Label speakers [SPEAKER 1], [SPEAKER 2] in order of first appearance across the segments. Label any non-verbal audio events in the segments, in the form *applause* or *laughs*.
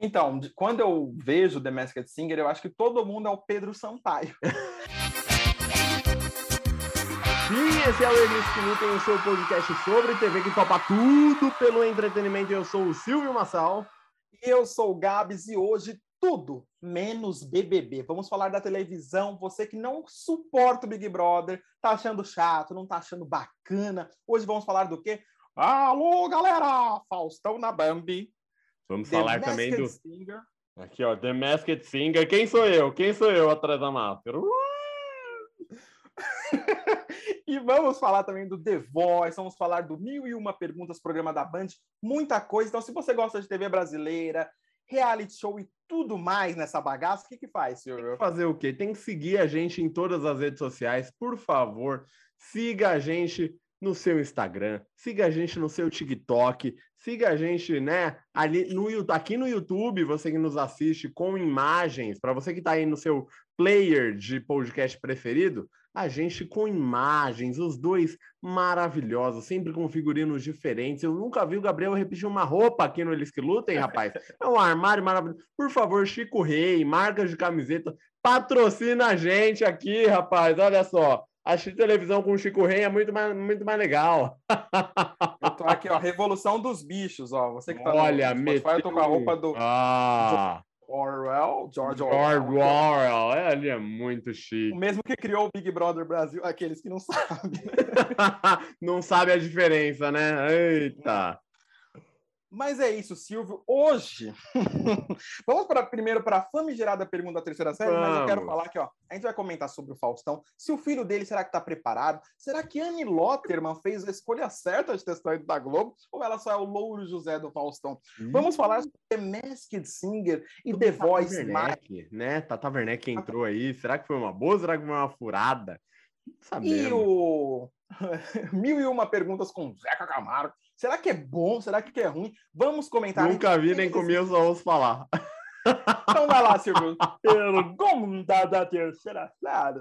[SPEAKER 1] Então, quando eu vejo The Masked Singer, eu acho que todo mundo é o Pedro Sampaio. *laughs*
[SPEAKER 2] Sim, esse é o que Lutem, o seu podcast sobre TV que topa tudo pelo entretenimento. Eu sou o Silvio Massal.
[SPEAKER 1] E eu sou o Gabs e hoje tudo menos BBB. Vamos falar da televisão. Você que não suporta o Big Brother, tá achando chato, não tá achando bacana. Hoje vamos falar do quê? Alô, galera! Faustão na Bambi.
[SPEAKER 2] Vamos The falar também do. Singer. Aqui, ó, The Masked Singer. Quem sou eu? Quem sou eu atrás da máscara? *laughs*
[SPEAKER 1] e vamos falar também do The Voice, vamos falar do Mil e Uma Perguntas, programa da Band, muita coisa. Então, se você gosta de TV brasileira, reality show e tudo mais nessa bagaça, o que que faz, senhor?
[SPEAKER 2] Fazer o quê? Tem que seguir a gente em todas as redes sociais, por favor. Siga a gente no seu Instagram, siga a gente no seu TikTok, siga a gente, né, ali no aqui no YouTube, você que nos assiste com imagens, para você que está aí no seu player de podcast preferido, a gente com imagens, os dois maravilhosos, sempre com figurinos diferentes. Eu nunca vi o Gabriel repetir uma roupa aqui no Eles que Lutem, rapaz. É um armário maravilhoso. Por favor, Chico Rei, marcas de camiseta, patrocina a gente aqui, rapaz. Olha só. Assistir televisão com o Chico Rei é muito mais, muito mais legal. *laughs*
[SPEAKER 1] Eu tô aqui, ó, Revolução dos Bichos, ó. Você que tá
[SPEAKER 2] Olha, no
[SPEAKER 1] Spotify, eu tô com a roupa do...
[SPEAKER 2] Ah...
[SPEAKER 1] Orwell, George Orwell.
[SPEAKER 2] George Orwell, é, ele é muito chique.
[SPEAKER 1] O mesmo que criou o Big Brother Brasil, aqueles que não sabem. *laughs*
[SPEAKER 2] não sabe a diferença, né? Eita.
[SPEAKER 1] Mas é isso, Silvio. Hoje, *laughs* vamos para primeiro para a famigerada pergunta da terceira série, vamos. mas eu quero falar que ó, a gente vai comentar sobre o Faustão. Se o filho dele será que está preparado? Será que Anne Lotterman fez a escolha certa de testar ido da Globo? Ou ela só é o louro José do Faustão? Hum. Vamos falar sobre The Masked Singer e Tudo The Voice.
[SPEAKER 2] Werneck, né? Tata Werneck entrou aí. Será que foi uma boa? Será que foi uma furada?
[SPEAKER 1] Sabemos. E o *laughs* Mil e uma perguntas com Zeca Camargo. Será que é bom? Será que é ruim? Vamos comentar.
[SPEAKER 2] Nunca vi nem comi, só ouço falar. *laughs*
[SPEAKER 1] Então vai lá, Silvio. Pergunta da terceira série.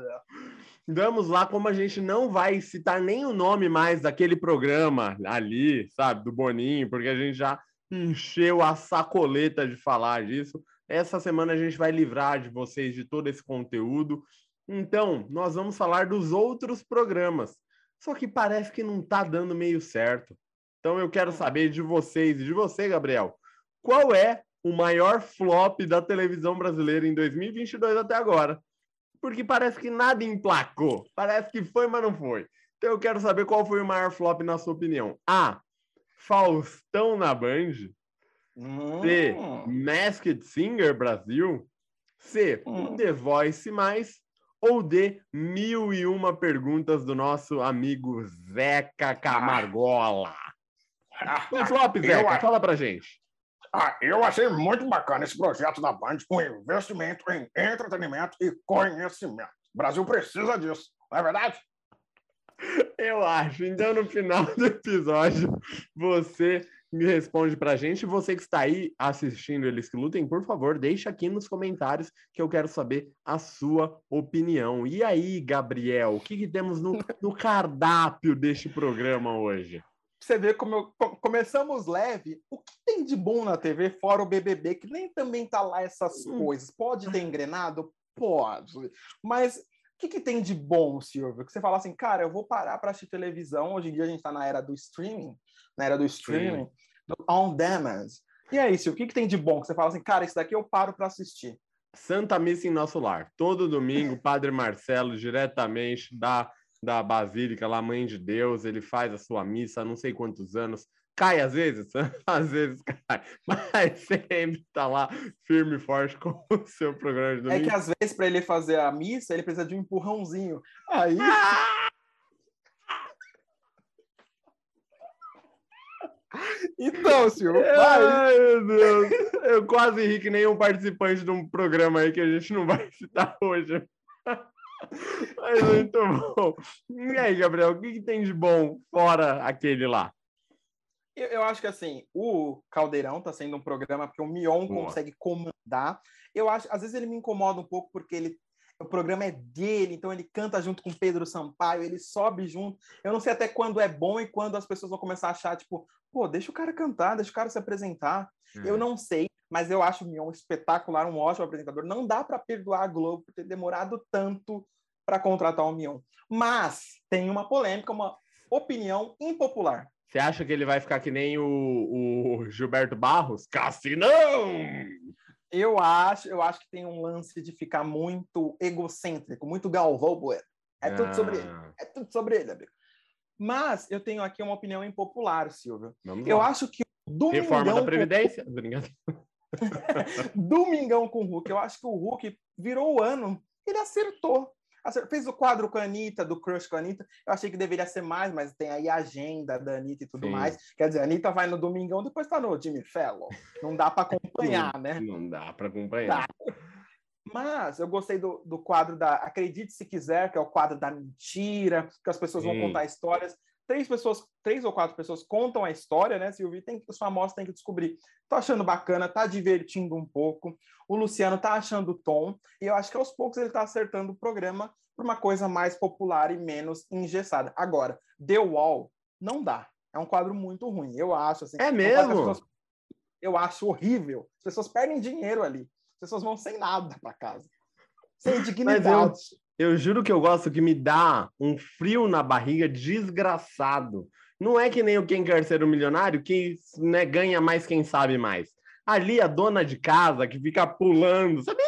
[SPEAKER 2] Vamos lá, como a gente não vai citar nem o nome mais daquele programa ali, sabe, do Boninho, porque a gente já encheu a sacoleta de falar disso. Essa semana a gente vai livrar de vocês de todo esse conteúdo. Então, nós vamos falar dos outros programas. Só que parece que não tá dando meio certo. Então eu quero saber de vocês e de você, Gabriel, qual é o maior flop da televisão brasileira em 2022 até agora? Porque parece que nada emplacou. Parece que foi, mas não foi. Então eu quero saber qual foi o maior flop na sua opinião. A. Faustão na Band. Hum. C. Masked Singer Brasil. C. Hum. The Voice mais ou D. Mil e uma perguntas do nosso amigo Zeca Camargola. Ah, o flop, Zeca, fala pra gente.
[SPEAKER 3] Ah, eu achei muito bacana esse projeto da Band, um investimento em entretenimento e conhecimento. O Brasil precisa disso, não é verdade?
[SPEAKER 2] Eu acho. Então, no final do episódio, você me responde pra gente. Você que está aí assistindo Eles que Lutem, por favor, deixa aqui nos comentários que eu quero saber a sua opinião. E aí, Gabriel, o que, que temos no, *laughs* no cardápio deste programa hoje?
[SPEAKER 1] você vê como eu, começamos leve. O que tem de bom na TV, fora o BBB, que nem também tá lá essas hum. coisas? Pode ter engrenado? Pode. Mas que, que tem de bom, Silvio? Que você fala assim, cara, eu vou parar para assistir televisão. Hoje em dia a gente está na era do streaming, na era do streaming, Sim. do on demand. E é isso, o que, que tem de bom? Que você fala assim, cara, isso daqui eu paro para assistir.
[SPEAKER 2] Santa Missa em Nosso Lar. Todo domingo, Padre Marcelo, diretamente da da Basílica, lá, Mãe de Deus, ele faz a sua missa há não sei quantos anos. Cai às vezes, *laughs* às vezes cai, *laughs* mas sempre está lá firme e forte *laughs* com o seu programa de
[SPEAKER 1] domingo. É que às vezes, para ele fazer a missa, ele precisa de um empurrãozinho. Aí. Ah! Então, senhor,
[SPEAKER 2] Ai, meu Deus. Eu quase ri que nenhum participante de um programa aí que a gente não vai citar hoje. Mas muito bom. E aí, Gabriel, o que, que tem de bom fora aquele lá?
[SPEAKER 1] Eu, eu, acho que assim, o Caldeirão tá sendo um programa que o Mion Boa. consegue comandar. Eu acho, às vezes ele me incomoda um pouco porque ele o programa é dele, então ele canta junto com Pedro Sampaio, ele sobe junto. Eu não sei até quando é bom e quando as pessoas vão começar a achar, tipo, pô, deixa o cara cantar, deixa o cara se apresentar. É. Eu não sei, mas eu acho o Mion espetacular, um ótimo apresentador. Não dá para perdoar a Globo por ter demorado tanto para contratar o Mion. Mas tem uma polêmica, uma opinião impopular.
[SPEAKER 2] Você acha que ele vai ficar que nem o, o Gilberto Barros? Cassinão!
[SPEAKER 1] Eu acho, eu acho que tem um lance de ficar muito egocêntrico, muito Galvão Bueno. É tudo sobre ele.
[SPEAKER 2] Ah.
[SPEAKER 1] É tudo sobre ele, amigo. Mas eu tenho aqui uma opinião impopular, Silvio.
[SPEAKER 2] Vamos
[SPEAKER 1] Eu
[SPEAKER 2] lá.
[SPEAKER 1] acho que o Domingão
[SPEAKER 2] Reforma da
[SPEAKER 1] com-
[SPEAKER 2] Previdência? Brincadeira. *laughs*
[SPEAKER 1] Domingão com o Hulk. Eu acho que o Hulk virou o ano. Ele acertou. Acer- Fez o quadro com a Anitta, do Crush com a Anitta. Eu achei que deveria ser mais, mas tem aí a agenda da Anitta e tudo
[SPEAKER 2] Sim.
[SPEAKER 1] mais. Quer dizer, a Anitta vai no Domingão, depois tá no Jimmy Fallon. Não dá para acompanhar, né?
[SPEAKER 2] Não dá para acompanhar.
[SPEAKER 1] Mas eu gostei do, do quadro da Acredite Se Quiser, que é o quadro da mentira, que as pessoas vão
[SPEAKER 2] Sim.
[SPEAKER 1] contar histórias. Três pessoas, três ou quatro pessoas contam a história, né, Silvio? Tem, os famosos têm que descobrir. Tô achando bacana, tá divertindo um pouco. O Luciano tá achando o tom. E eu acho que aos poucos ele tá acertando o programa para uma coisa mais popular e menos engessada. Agora, The Wall não dá. É um quadro muito ruim. Eu acho assim.
[SPEAKER 2] É mesmo?
[SPEAKER 1] pessoas- eu acho horrível. As pessoas perdem dinheiro ali. As pessoas vão sem nada para casa. Sem dignidade.
[SPEAKER 2] Eu juro que eu gosto que me dá um frio na barriga desgraçado. Não é que nem o Quem Quer Ser um Milionário, que né, ganha mais quem sabe mais. Ali a dona de casa que fica pulando, sabe?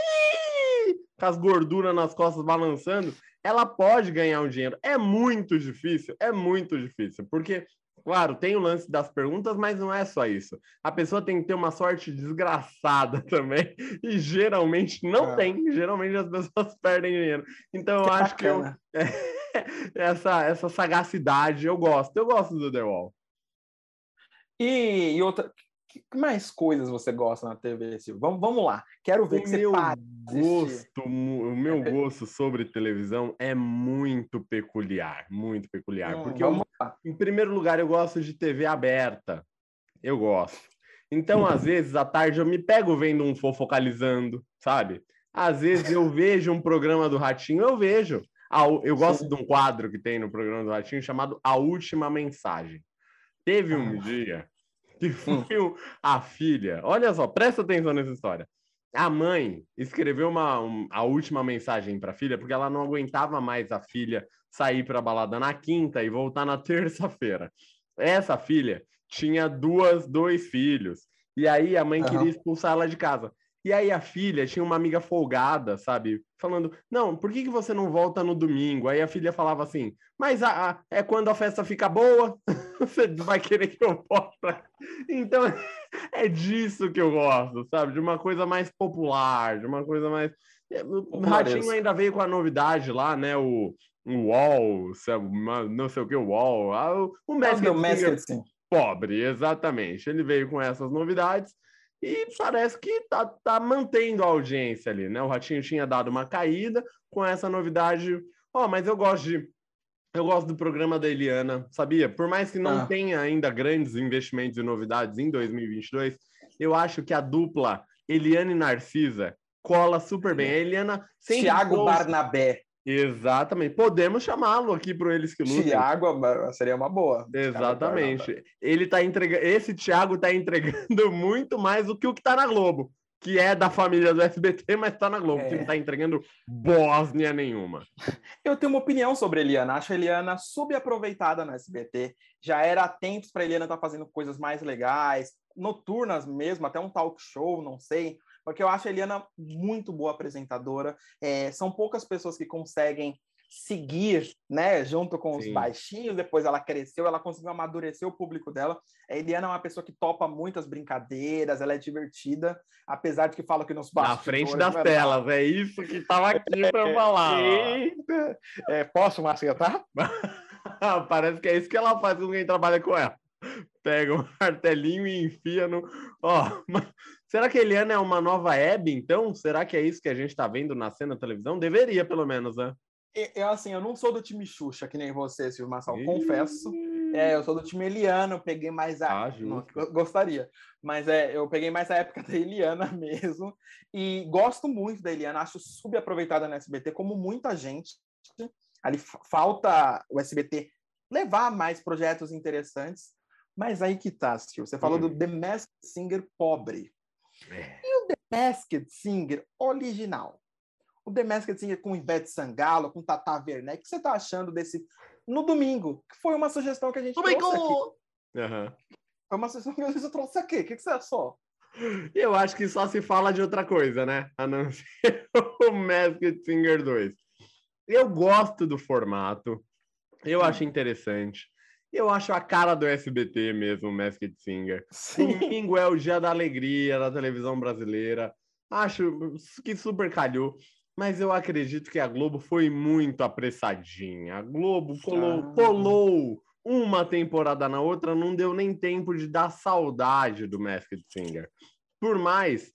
[SPEAKER 2] Com as gorduras nas costas balançando, ela pode ganhar um dinheiro. É muito difícil, é muito difícil. Porque, claro, tem o lance das perguntas, mas não é só isso. A pessoa tem que ter uma sorte desgraçada *laughs* também. E geralmente não
[SPEAKER 1] É.
[SPEAKER 2] tem. Geralmente as pessoas *laughs* perdem dinheiro. Então eu acho que eu,
[SPEAKER 1] bacana. *laughs*
[SPEAKER 2] essa, essa sagacidade eu gosto. Eu gosto do The Wall.
[SPEAKER 1] E, e outra. Que que mais coisas você gosta na TV, Silvio? Vamos, vamos lá. Quero ver
[SPEAKER 2] O
[SPEAKER 1] que você
[SPEAKER 2] meu
[SPEAKER 1] assistir.
[SPEAKER 2] gosto, o meu *laughs* gosto sobre televisão é muito peculiar, muito peculiar.
[SPEAKER 1] Hum,
[SPEAKER 2] porque eu, em primeiro lugar, eu gosto de TV aberta. Eu gosto. Então, às vezes, à tarde eu me pego vendo um fofocalizando, sabe? Às vezes eu vejo um programa do Ratinho, eu vejo. Eu gosto
[SPEAKER 1] Sim.
[SPEAKER 2] de um quadro que tem no programa do Ratinho chamado A Última Mensagem. Teve um
[SPEAKER 1] Ah.
[SPEAKER 2] dia que foi o- a filha. Olha só, presta atenção nessa história. A mãe escreveu uma, um- a última mensagem para a filha porque ela não aguentava mais a filha sair para balada na quinta e voltar na *laughs* terça-feira. Essa filha tinha duas, dois filhos. E aí a mãe
[SPEAKER 1] Aham.
[SPEAKER 2] queria expulsar ela de casa. E aí a filha tinha uma amiga folgada, sabe? Falando, não, por que, que você não volta no domingo? Aí a filha falava assim, mas a, a- é quando a festa fica boa, *laughs* você vai querer que eu volte. Então, *laughs* é disso que eu gosto, sabe? De uma coisa mais popular, de uma coisa mais... É, O. Ratinho ainda veio com a novidade lá, né? O, o UOL, sabe? Uma- não sei o que, o UOL. ah, O, o Masked
[SPEAKER 1] meu
[SPEAKER 2] Singer
[SPEAKER 1] Masked Singer.
[SPEAKER 2] pobre, exatamente. Ele veio com essas novidades e parece que tá, tá mantendo a audiência ali, né? O Ratinho tinha dado uma caída com essa novidade. Ó, mas eu gosto de. Eu gosto do programa da Eliana, sabia? Por mais que não
[SPEAKER 1] Ah.
[SPEAKER 2] tenha ainda grandes investimentos e novidades em 2022, eu acho que a dupla Eliana e Narcisa cola super bem. A Eliana sempre
[SPEAKER 1] Tiago
[SPEAKER 2] trouxe-
[SPEAKER 1] Barnabé.
[SPEAKER 2] Exatamente. Podemos chamá-lo aqui para eles que lutem.
[SPEAKER 1] Tiago seria uma boa.
[SPEAKER 2] Exatamente. Ele tá entregando. Esse Thiago tá entregando *laughs* muito mais do que o que tá na Globo, que é da família do SBT, mas tá na Globo,
[SPEAKER 1] É.
[SPEAKER 2] que não tá entregando Bósnia nenhuma. *laughs*
[SPEAKER 1] Eu tenho uma opinião sobre a Eliana. Acho a Eliana subaproveitada no SBT. Já era há tempos para Eliana estar fazendo coisas mais legais, noturnas mesmo, até um talk show, não sei. Porque eu acho a Eliana muito boa apresentadora. É, são poucas pessoas que conseguem seguir, né, junto com os
[SPEAKER 2] Sim.
[SPEAKER 1] baixinhos. Depois ela cresceu, ela conseguiu amadurecer o público dela. A Eliana é uma pessoa que topa muitas brincadeiras, ela é divertida, apesar de que fala que nos
[SPEAKER 2] Na
[SPEAKER 1] bastidores...
[SPEAKER 2] frente das
[SPEAKER 1] não é
[SPEAKER 2] telas. É isso que tava aqui pra *laughs* falar.
[SPEAKER 1] Eita! É, posso macetar? *laughs*
[SPEAKER 2] Parece que é isso que ela faz com quem trabalha com ela. Pega um martelinho e enfia no. Ó, mas será que a Eliana é uma nova Hebe, então? Será que é isso que a gente tá vendo na cena da televisão? Deveria, pelo menos, né?
[SPEAKER 1] Eu, assim, eu não sou do time Xuxa, que nem você, Silvio Massal,
[SPEAKER 2] Ih.
[SPEAKER 1] confesso. É, eu sou do time Eliana, eu peguei mais a.
[SPEAKER 2] Ah.
[SPEAKER 1] Não, gostaria. Mas é, eu peguei mais a época da Eliana *laughs* mesmo. E gosto muito da Eliana, acho subaproveitada na SBT, como muita gente. Ali fa- falta o SBT levar mais projetos interessantes. Mas aí que tá, Silvio. Você falou
[SPEAKER 2] Hum.
[SPEAKER 1] do The Masked Singer pobre.
[SPEAKER 2] É.
[SPEAKER 1] E o The Masked Singer original? O The Masked Singer com Ivete Sangalo, com Tata Werneck, o que você tá achando desse no domingo? Que foi uma sugestão que a gente trouxe aqui.
[SPEAKER 2] Aham.
[SPEAKER 1] Foi uma sugestão que a gente trouxe aqui. O que, que você achou?
[SPEAKER 2] Eu acho que só se fala de outra coisa, né? A não *laughs* ser o Masked Singer 2. Eu gosto do formato, eu acho interessante. Eu acho a cara do SBT mesmo, o Masked Singer. Domingo é o dia da alegria da televisão brasileira. Acho que super calhou. Mas eu acredito que a Globo foi muito apressadinha. A Globo colou,
[SPEAKER 1] Ah.
[SPEAKER 2] colou uma temporada na outra, não deu nem tempo de dar saudade do Masked Singer. Por mais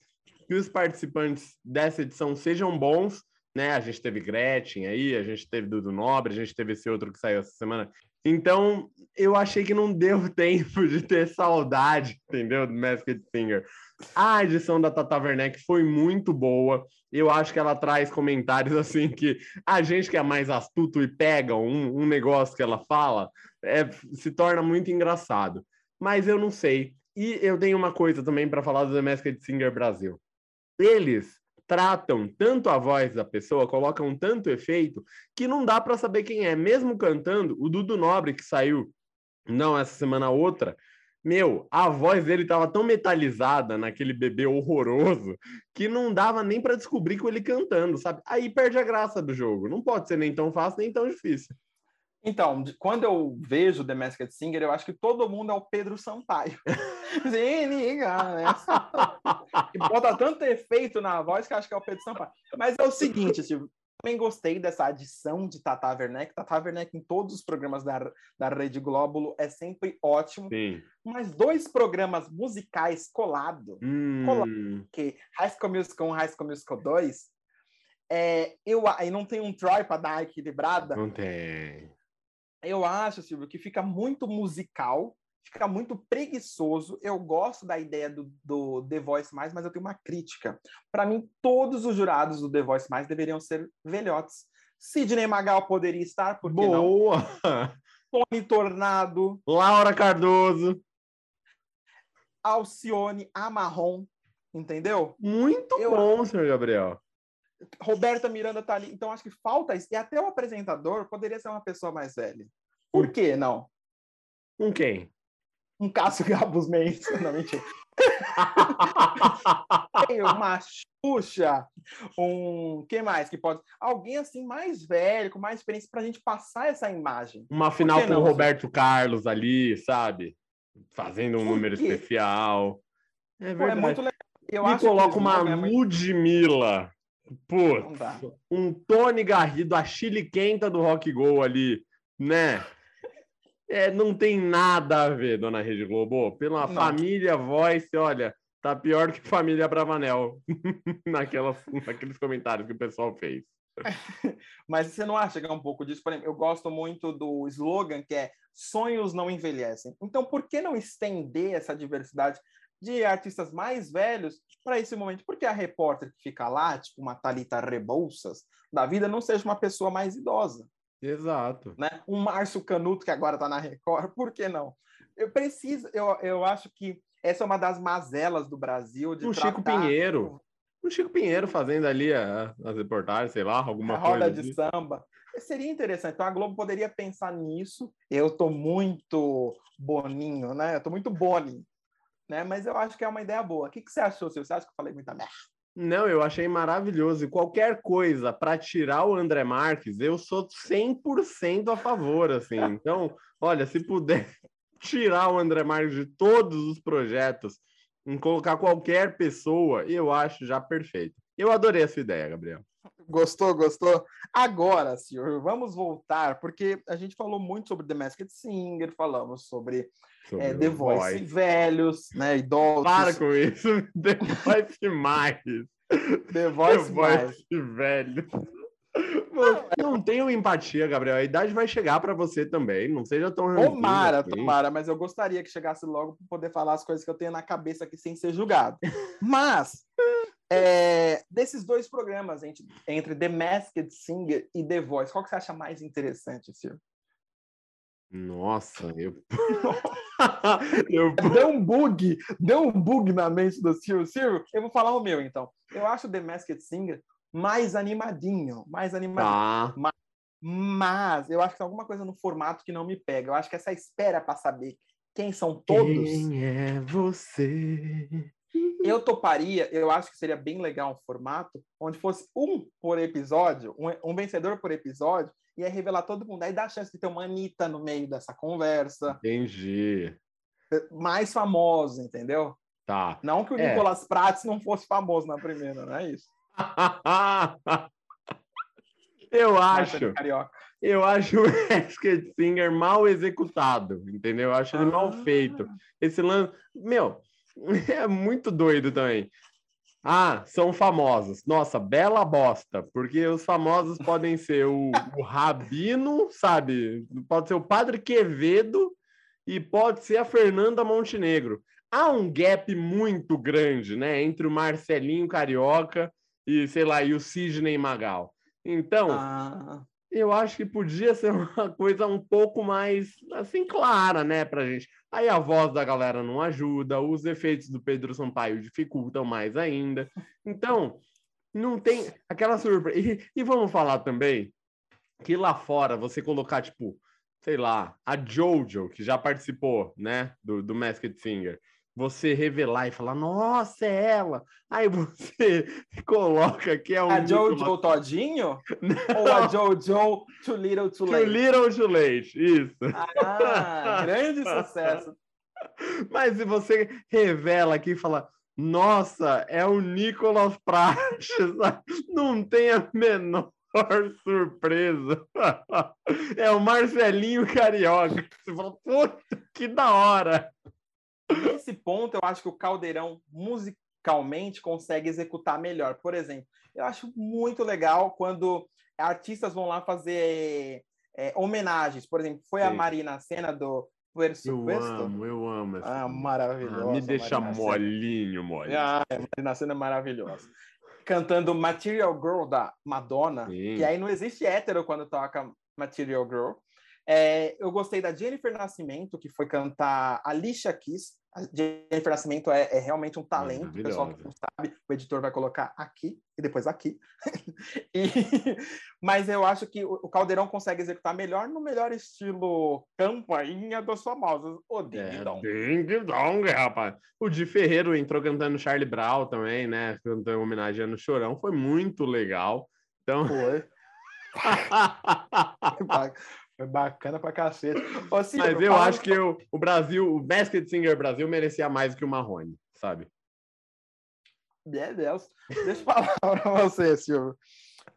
[SPEAKER 2] que os participantes dessa edição sejam bons, né? A gente teve Gretchen aí, a gente teve Dudu Nobre, a gente teve esse outro que saiu essa semana. Então, eu achei que não deu *laughs* tempo de ter saudade, entendeu? Do Masked Singer. A edição da Tata Werneck foi muito boa. Eu acho que ela traz comentários *laughs* assim que a gente que é mais astuto e pega um, um negócio que ela fala, é, se torna muito engraçado. Mas eu não sei. E eu tenho uma coisa também para falar do The Masked Singer Brasil. Eles tratam tanto a voz da pessoa, colocam tanto efeito, que não dá para saber quem é. Mesmo cantando, o Dudu Nobre, que saiu, não essa semana, outra, meu, a voz dele tava tão metalizada naquele bebê horroroso que não dava nem para descobrir com ele cantando, sabe? Aí perde a graça do jogo. Não pode ser nem tão fácil, nem tão difícil.
[SPEAKER 1] Então, quando eu vejo The Masked Singer, eu acho que todo mundo é o Pedro Sampaio. *laughs* *laughs* Sim, liga, né? *laughs* E bota tanto efeito na voz que acho que é o Pedro Sampaio. Mas é o seguinte, Silvio, também gostei dessa adição de Tata Werneck. Tata Werneck em todos os programas da, da Rede Glóbulo é sempre ótimo.
[SPEAKER 2] Sim.
[SPEAKER 1] Mas dois programas musicais colados,
[SPEAKER 2] Hum,
[SPEAKER 1] que High School Musical 1 High School Musical 2, é, eu, aí não tem um Troy para dar equilibrada,
[SPEAKER 2] não tem.
[SPEAKER 1] eu acho, Silvio, que fica muito musical, fica muito preguiçoso. Eu gosto da ideia do, do The Voice Mais, mas eu tenho uma crítica. Para mim, todos os jurados do The Voice Mais deveriam ser velhotes. Sidney Magal poderia estar, por que não?
[SPEAKER 2] Boa!
[SPEAKER 1] Tony Tornado,
[SPEAKER 2] Laura Cardoso.
[SPEAKER 1] Alcione, Amarron, entendeu?
[SPEAKER 2] Muito
[SPEAKER 1] Eu-
[SPEAKER 2] bom, senhor Gabriel.
[SPEAKER 1] Roberta Miranda tá ali. Então, acho que falta isso. E até o apresentador poderia ser uma pessoa mais velha. Por que não?
[SPEAKER 2] Com quem?
[SPEAKER 1] Um Cássio Gabus Mendes. Não, mentira. *laughs* Tem uma Xuxa, um. Quem mais que pode. Alguém assim mais velho, com mais experiência, pra gente passar essa imagem.
[SPEAKER 2] Uma final com o Roberto Carlos ali, sabe? Fazendo um número especial. É
[SPEAKER 1] Pô, é
[SPEAKER 2] verdade.
[SPEAKER 1] muito legal. Eu
[SPEAKER 2] Me
[SPEAKER 1] acho que
[SPEAKER 2] coloca uma
[SPEAKER 1] é muito-
[SPEAKER 2] Ludmilla. Putz, um Tony Garrido, a Chile quenta do Rock Go ali, né? É, não tem nada a ver, dona Rede Globo. Pela
[SPEAKER 1] Não.
[SPEAKER 2] família Voice, olha, tá pior que família Bravanel. *laughs* Naquelas, naqueles comentários que o pessoal fez. *laughs*
[SPEAKER 1] Mas você não acha que é um pouco disso? Por exemplo, eu gosto muito do slogan que é sonhos não envelhecem. Então, por que não estender essa diversidade de artistas mais velhos para esse momento? Porque a repórter que fica lá, tipo uma Thalita Rebouças, da vida, não seja uma pessoa mais idosa,
[SPEAKER 2] Exato.
[SPEAKER 1] né? Um Márcio Canuto, que agora está na Record, por que não? Eu preciso, eu, eu acho que essa é uma das mazelas do Brasil. De
[SPEAKER 2] Chico
[SPEAKER 1] tratar
[SPEAKER 2] Pinheiro. Um Chico Pinheiro fazendo ali a- as reportagens, sei lá, alguma
[SPEAKER 1] a roda
[SPEAKER 2] coisa.
[SPEAKER 1] de
[SPEAKER 2] assim.
[SPEAKER 1] samba. Seria interessante. Então a Globo poderia pensar nisso. Eu tô muito boninho, né? Eu tô muito boni, né? Mas eu acho que é uma ideia boa. O que, que você achou, Silvio? Você acha que eu falei muita merda?
[SPEAKER 2] Não, eu achei maravilhoso. E qualquer coisa para tirar o André Marques, eu sou 100% a favor, assim. *laughs* Então, olha, se puder *laughs* tirar o André Marques de todos os projetos, em colocar qualquer pessoa, eu acho já perfeito. Eu adorei essa ideia, Gabriel.
[SPEAKER 1] Gostou, gostou? Agora, senhor, vamos voltar, porque a gente falou muito sobre The Masked Singer, falamos sobre
[SPEAKER 2] Sobre
[SPEAKER 1] é, The Voice, velhos, né? Idosos.
[SPEAKER 2] Para com isso. *laughs* The Voice mais.
[SPEAKER 1] The Voice,
[SPEAKER 2] The
[SPEAKER 1] mais.
[SPEAKER 2] Voice velho. Você não tenho empatia, Gabriel. A idade vai chegar para você também. Não seja tão
[SPEAKER 1] Tomara,
[SPEAKER 2] assim.
[SPEAKER 1] tomara, mas eu gostaria que chegasse logo para poder falar as coisas que eu tenho na cabeça aqui sem ser julgado. Mas, é, desses dois programas, entre, entre The Masked Singer e The Voice, qual que você acha mais interessante, Ciro?
[SPEAKER 2] Nossa, eu. *laughs* *laughs*
[SPEAKER 1] eu... Deu um bug, deu um bug na mente do Silvio. Silvio, eu vou falar o meu então. Eu acho The Masked Singer mais animadinho, mais animadinho.
[SPEAKER 2] Tá.
[SPEAKER 1] Mas, mas eu acho que tem alguma coisa no formato que não me pega. Eu acho que essa espera para saber quem são todos.
[SPEAKER 2] Quem é você?
[SPEAKER 1] Eu toparia, eu acho que seria bem legal um formato onde fosse um por episódio, um, um vencedor por episódio, e aí revelar todo mundo. Aí dá a chance de ter uma Anitta no meio dessa conversa.
[SPEAKER 2] Entendi.
[SPEAKER 1] Mais famoso, entendeu?
[SPEAKER 2] Tá.
[SPEAKER 1] Não que o
[SPEAKER 2] É.
[SPEAKER 1] Nicolas Prates não fosse famoso na primeira, não é isso? *laughs*
[SPEAKER 2] eu acho, eu *laughs* acho o Masked Singer mal executado, entendeu? Eu acho ele mal
[SPEAKER 1] Ah.
[SPEAKER 2] feito. Esse lance, meu, *laughs* é muito doido também. Ah, são famosos. Nossa, bela bosta, porque os famosos podem ser o, o Rabino, sabe? Pode ser o Padre Quevedo e pode ser a Fernanda Montenegro. Há um gap muito grande, né, entre o Marcelinho Carioca e, sei lá, e o Sidney Magal. Então,
[SPEAKER 1] Ah,
[SPEAKER 2] eu acho que podia ser uma *laughs* coisa um pouco mais, assim, clara, né, pra gente. Aí a voz da galera não ajuda, os efeitos do Pedro Sampaio dificultam mais ainda. Então, não tem aquela surpresa. E, e vamos falar também que lá fora você colocar, tipo, sei lá, a Jojo, que já participou, né, do, do Masked Singer, você revelar e falar, nossa, é ela. Aí *laughs* você coloca que é o
[SPEAKER 1] a Jojo Todinho? Ou a Jojo Too Little Too
[SPEAKER 2] Too
[SPEAKER 1] Late?
[SPEAKER 2] Little Too Late, isso.
[SPEAKER 1] Ah, grande sucesso. *laughs*
[SPEAKER 2] Mas se você revela aqui e fala, nossa, é o Nicolas Prates, *laughs* não tem a menor surpresa. É o Marcelinho Carioca. Você fala, puta, que da hora.
[SPEAKER 1] Nesse ponto, eu acho que o Caldeirão, musicalmente, consegue executar melhor. Por exemplo, eu acho muito legal quando artistas vão lá fazer é, homenagens. Por exemplo, foi a
[SPEAKER 2] Sim.
[SPEAKER 1] Marina Senna do
[SPEAKER 2] Eu
[SPEAKER 1] Presupuesto.
[SPEAKER 2] amo, eu amo. essa
[SPEAKER 1] Ah, maravilhosa.
[SPEAKER 2] Ah, me deixa
[SPEAKER 1] Marina
[SPEAKER 2] molinho, molinho.
[SPEAKER 1] Ah, a Marina Senna é maravilhosa. Cantando Material Girl da Madonna,
[SPEAKER 2] Sim.
[SPEAKER 1] que aí não existe hétero quando toca Material Girl. É, eu gostei da Jennifer Nascimento, que foi cantar Alicia Keys. A Jennifer Nascimento é, é realmente um talento, o pessoal que não sabe, o editor vai colocar aqui e depois aqui. *laughs* E- mas eu acho que o Caldeirão consegue executar melhor no melhor estilo campainha dos famosos. O Ding
[SPEAKER 2] É,
[SPEAKER 1] Dong.
[SPEAKER 2] ding dong, rapaz. O Di Ferreiro entrou cantando Charlie Brown também, né? Cantando homenagem no Chorão. Foi muito legal. Então.
[SPEAKER 1] Foi. *laughs* *laughs* Foi ba- Foi bacana pra cacete. Ô, Silvio,
[SPEAKER 2] Mas eu acho que o, o Brasil, o Basket Singer Brasil merecia mais do que o Marrone, sabe?
[SPEAKER 1] Meu Deus. Deixa eu falar *laughs* pra você, Silvio.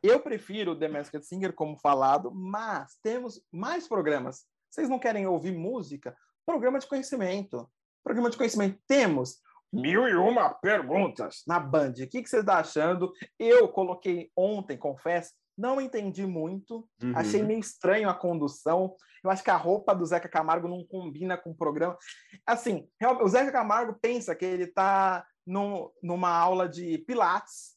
[SPEAKER 1] Eu prefiro o The Masked Singer, como falado, mas temos mais programas. Vocês não querem ouvir música? Programa de conhecimento. Programa de conhecimento. Temos
[SPEAKER 3] Mil e uma perguntas.
[SPEAKER 1] na Band. O que, que você está achando? Eu coloquei ontem, confesso, não entendi muito.
[SPEAKER 2] Uhum.
[SPEAKER 1] Achei meio estranho a condução. Eu acho que a roupa do Zeca Camargo não combina com o programa. Assim, o Zeca Camargo pensa que ele está numa aula de Pilates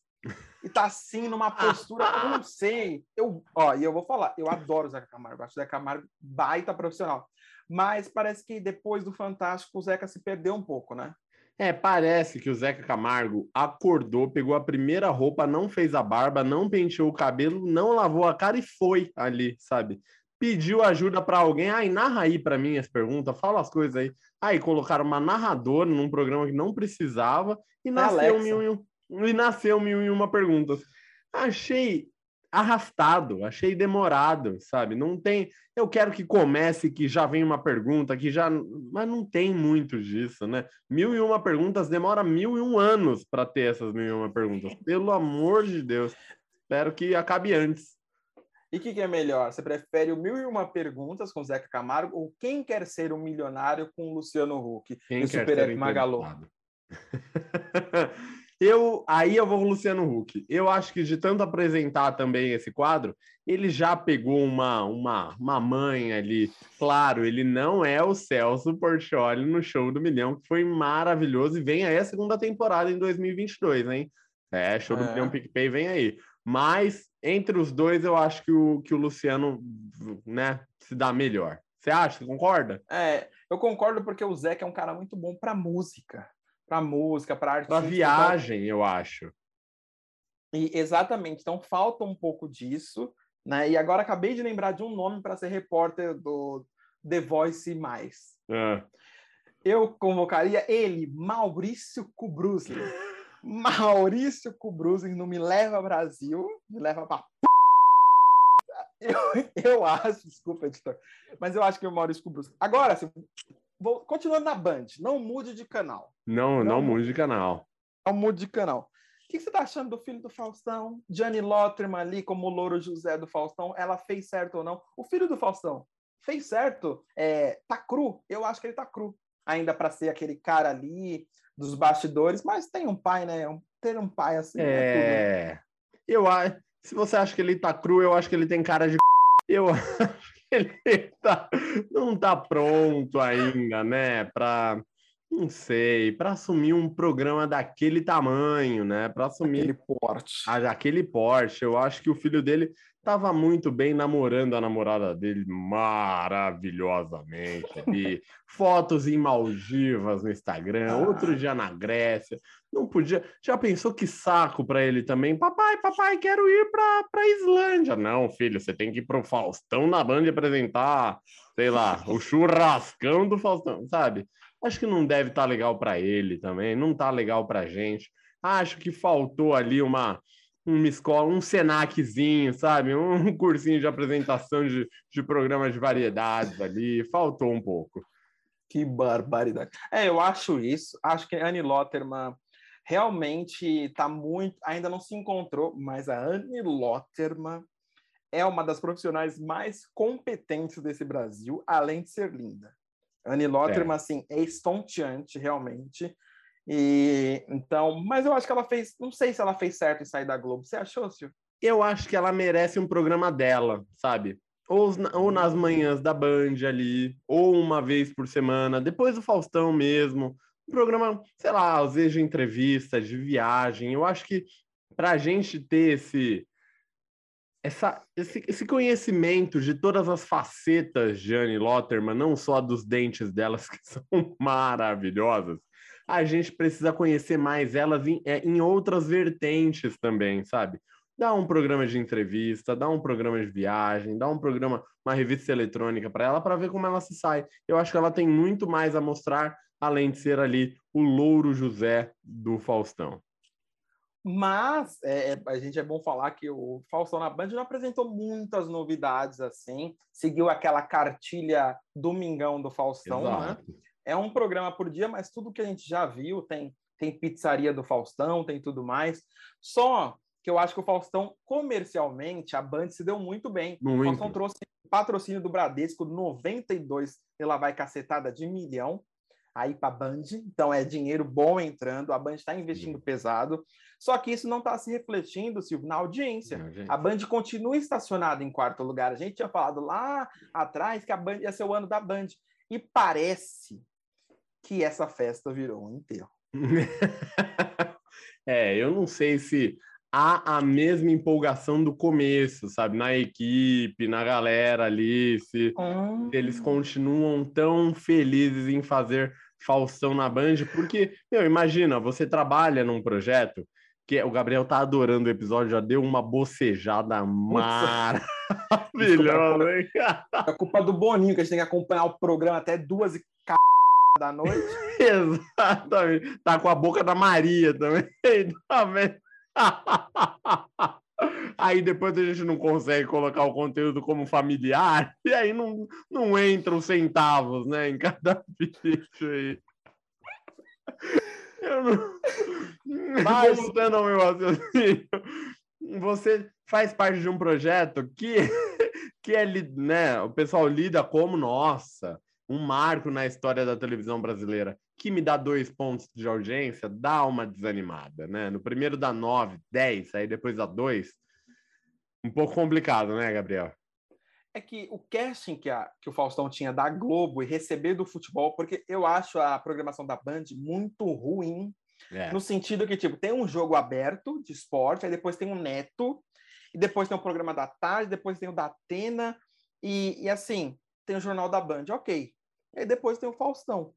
[SPEAKER 1] e tá assim numa *laughs* postura, eu não sei. Eu, ó, e eu vou falar, eu adoro o Zeca Camargo, acho o Zeca Camargo baita profissional. Mas parece que depois do Fantástico o Zeca se perdeu um pouco, né?
[SPEAKER 2] É, parece que o Zeca Camargo acordou, pegou a primeira roupa, não fez a barba, não penteou o cabelo, não lavou a cara e foi ali, sabe? Pediu ajuda para alguém. Ai, narra aí para mim as perguntas, fala as coisas aí. Aí colocaram uma narradora num programa que não precisava e nasceu
[SPEAKER 1] Alexa.
[SPEAKER 2] mil e, um, e nasceu mil e uma perguntas. Achei arrastado, achei demorado, sabe? Não tem. Eu quero que comece, que já vem uma pergunta, que já. Mas não tem muito disso, né? Mil e uma perguntas demora mil e um anos para ter essas mil e uma perguntas. Pelo amor de Deus. Espero que acabe antes.
[SPEAKER 1] E o que, que é melhor? Você prefere o Mil e Uma Perguntas com o Zeca Camargo ou Quem Quer Ser um Milionário com o Luciano Huck
[SPEAKER 2] Quem
[SPEAKER 1] e
[SPEAKER 2] quer
[SPEAKER 1] Super
[SPEAKER 2] ser
[SPEAKER 1] Magalu? *laughs*
[SPEAKER 2] eu, aí eu vou com o Luciano Huck. Eu acho que de tanto apresentar também esse quadro, ele já pegou uma, uma, uma mãe ali. Claro, ele não é o Celso Portioli no Show do Milhão, que foi maravilhoso, e vem aí a segunda temporada em 2022, hein? É, Show do
[SPEAKER 1] É.
[SPEAKER 2] Milhão PicPay vem aí. Mas entre os dois, eu acho que o, que o Luciano né, se dá melhor, Você acha? Você concorda?
[SPEAKER 1] É, eu concordo porque o Zeca é um cara muito bom para música, para música, para arte.
[SPEAKER 2] Pra viagem, eu acho.
[SPEAKER 1] E, exatamente. Então falta um pouco disso, né? E agora acabei de lembrar de um nome para ser repórter do The Voice mais.
[SPEAKER 2] É.
[SPEAKER 1] Eu convocaria ele, Maurício Kubrusli. *laughs* Maurício Kubrusli não me leva Brasil, me leva para eu, *laughs* eu acho, desculpa, editor, mas eu acho que o Maurício Kubrusli. Agora, assim, vou, continuando na Band, não mude de canal.
[SPEAKER 2] Não, não, não mude de canal.
[SPEAKER 1] Não mude de canal. O que você está achando do filho do Faustão? Gianni Lotterman ali como o Louro José do Faustão, ela fez certo ou não? O filho do Faustão fez certo? É, tá cru? Eu acho que ele tá cru. Ainda para ser aquele cara ali dos bastidores, mas tem um pai, né? Ter um pai assim.
[SPEAKER 2] É. é tudo. Eu acho. Se você acha que ele tá cru, eu acho que ele tem cara de. *laughs* Eu acho *laughs* ele tá... não tá pronto ainda, né? Para não sei, para assumir um programa daquele tamanho, né? Para assumir
[SPEAKER 1] aquele porte.
[SPEAKER 2] Aquele porte. Eu acho que o filho dele estava muito bem namorando a namorada dele maravilhosamente. E *laughs* fotos em Maldivas no Instagram, ah. outro dia na Grécia. Não podia. Já pensou que saco para ele também? Papai, papai, quero ir para para Islândia. Não, filho, você tem que ir pro Faustão na Band apresentar, sei lá, o *laughs* churrascão do Faustão, sabe? Acho que não deve estar tá legal para ele também, não tá legal para gente. Acho que faltou ali uma uma escola, um Senaczinho, sabe? *laughs* Um cursinho de apresentação de, de programas de variedades ali. Faltou um pouco.
[SPEAKER 1] Que barbaridade. É, eu acho isso. Acho que a Annie Lotterman realmente está muito. Ainda não se encontrou, mas a Annie Lotterman é uma das profissionais mais competentes desse Brasil, além de ser linda. Annie Lotterman, é. assim, é estonteante, realmente. E então, mas eu acho que ela fez, não sei se ela fez certo em sair da Globo. Você achou, Silvio?
[SPEAKER 2] Eu acho que ela merece um programa dela, sabe? Ou, ou nas manhãs da Band ali, ou uma vez por semana, depois do Faustão mesmo. Um programa, sei lá, às vezes de entrevista, de viagem. Eu acho que para a gente ter esse, essa, esse, esse, conhecimento de todas as facetas de Anne Lotterman, não só dos dentes delas, *laughs* que são maravilhosas, a gente precisa conhecer mais elas em, é, em outras vertentes também, sabe? Dá um programa de entrevista, dá um programa de viagem, dá um programa, uma revista eletrônica para ela, para ver como ela se sai. Eu acho que ela tem muito mais a mostrar, além de ser ali o Louro José do Faustão.
[SPEAKER 1] Mas é, é a gente é bom falar que o Faustão na Band não apresentou muitas novidades assim, seguiu aquela cartilha Domingão do Faustão, né? Exato. né? É um programa por dia, mas tudo que a gente já viu, tem, tem pizzaria do Faustão, tem tudo mais. Só que eu acho que o Faustão, comercialmente, a Band se deu muito bem. Muito. O Faustão trouxe patrocínio do Bradesco, 92, ela vai cacetada de milhão aí para a Band. Então é dinheiro bom entrando, a Band está investindo pesado. Só que isso não está se refletindo, Silvio, na audiência. Não, a Band continua estacionada em quarto lugar. A gente tinha falado lá atrás que a Band ia ser o ano da Band. E parece que essa festa virou um enterro. *laughs*
[SPEAKER 2] é, eu não sei se há a mesma empolgação do começo, sabe? Na equipe, na galera ali, se, hum. eles continuam tão felizes em fazer Faustão na Band, porque, meu, imagina, você trabalha num projeto que o Gabriel tá adorando o episódio, já deu uma bocejada maravilhosa, hein?
[SPEAKER 1] É culpa do Boninho, que a gente tem que acompanhar o programa até duas e da noite. *laughs*
[SPEAKER 2] Exatamente. Tá com a boca da Maria também. *laughs* *laughs* Aí depois a gente não consegue colocar o conteúdo como familiar, e aí não, não entram centavos, né, em cada vídeo aí. Eu não... Mas... Voltando ao meu raciocínio, você faz parte de um projeto que, que é, né, o pessoal lida como, nossa, um marco na história da televisão brasileira, que me dá dois pontos de audiência, dá uma desanimada, né? No primeiro dá nove, dez, aí depois dá dois. Um pouco complicado, né, Gabriel?
[SPEAKER 1] É que o casting que, a, que o Faustão tinha da Globo e receber do futebol, porque eu acho a programação da Band muito ruim, é. no sentido que, tipo, tem um jogo aberto de esporte, aí depois tem um neto, e depois tem o programa da tarde, depois tem o da Atena, e, e assim, tem o Jornal da Band, ok. E aí depois tem o Faustão.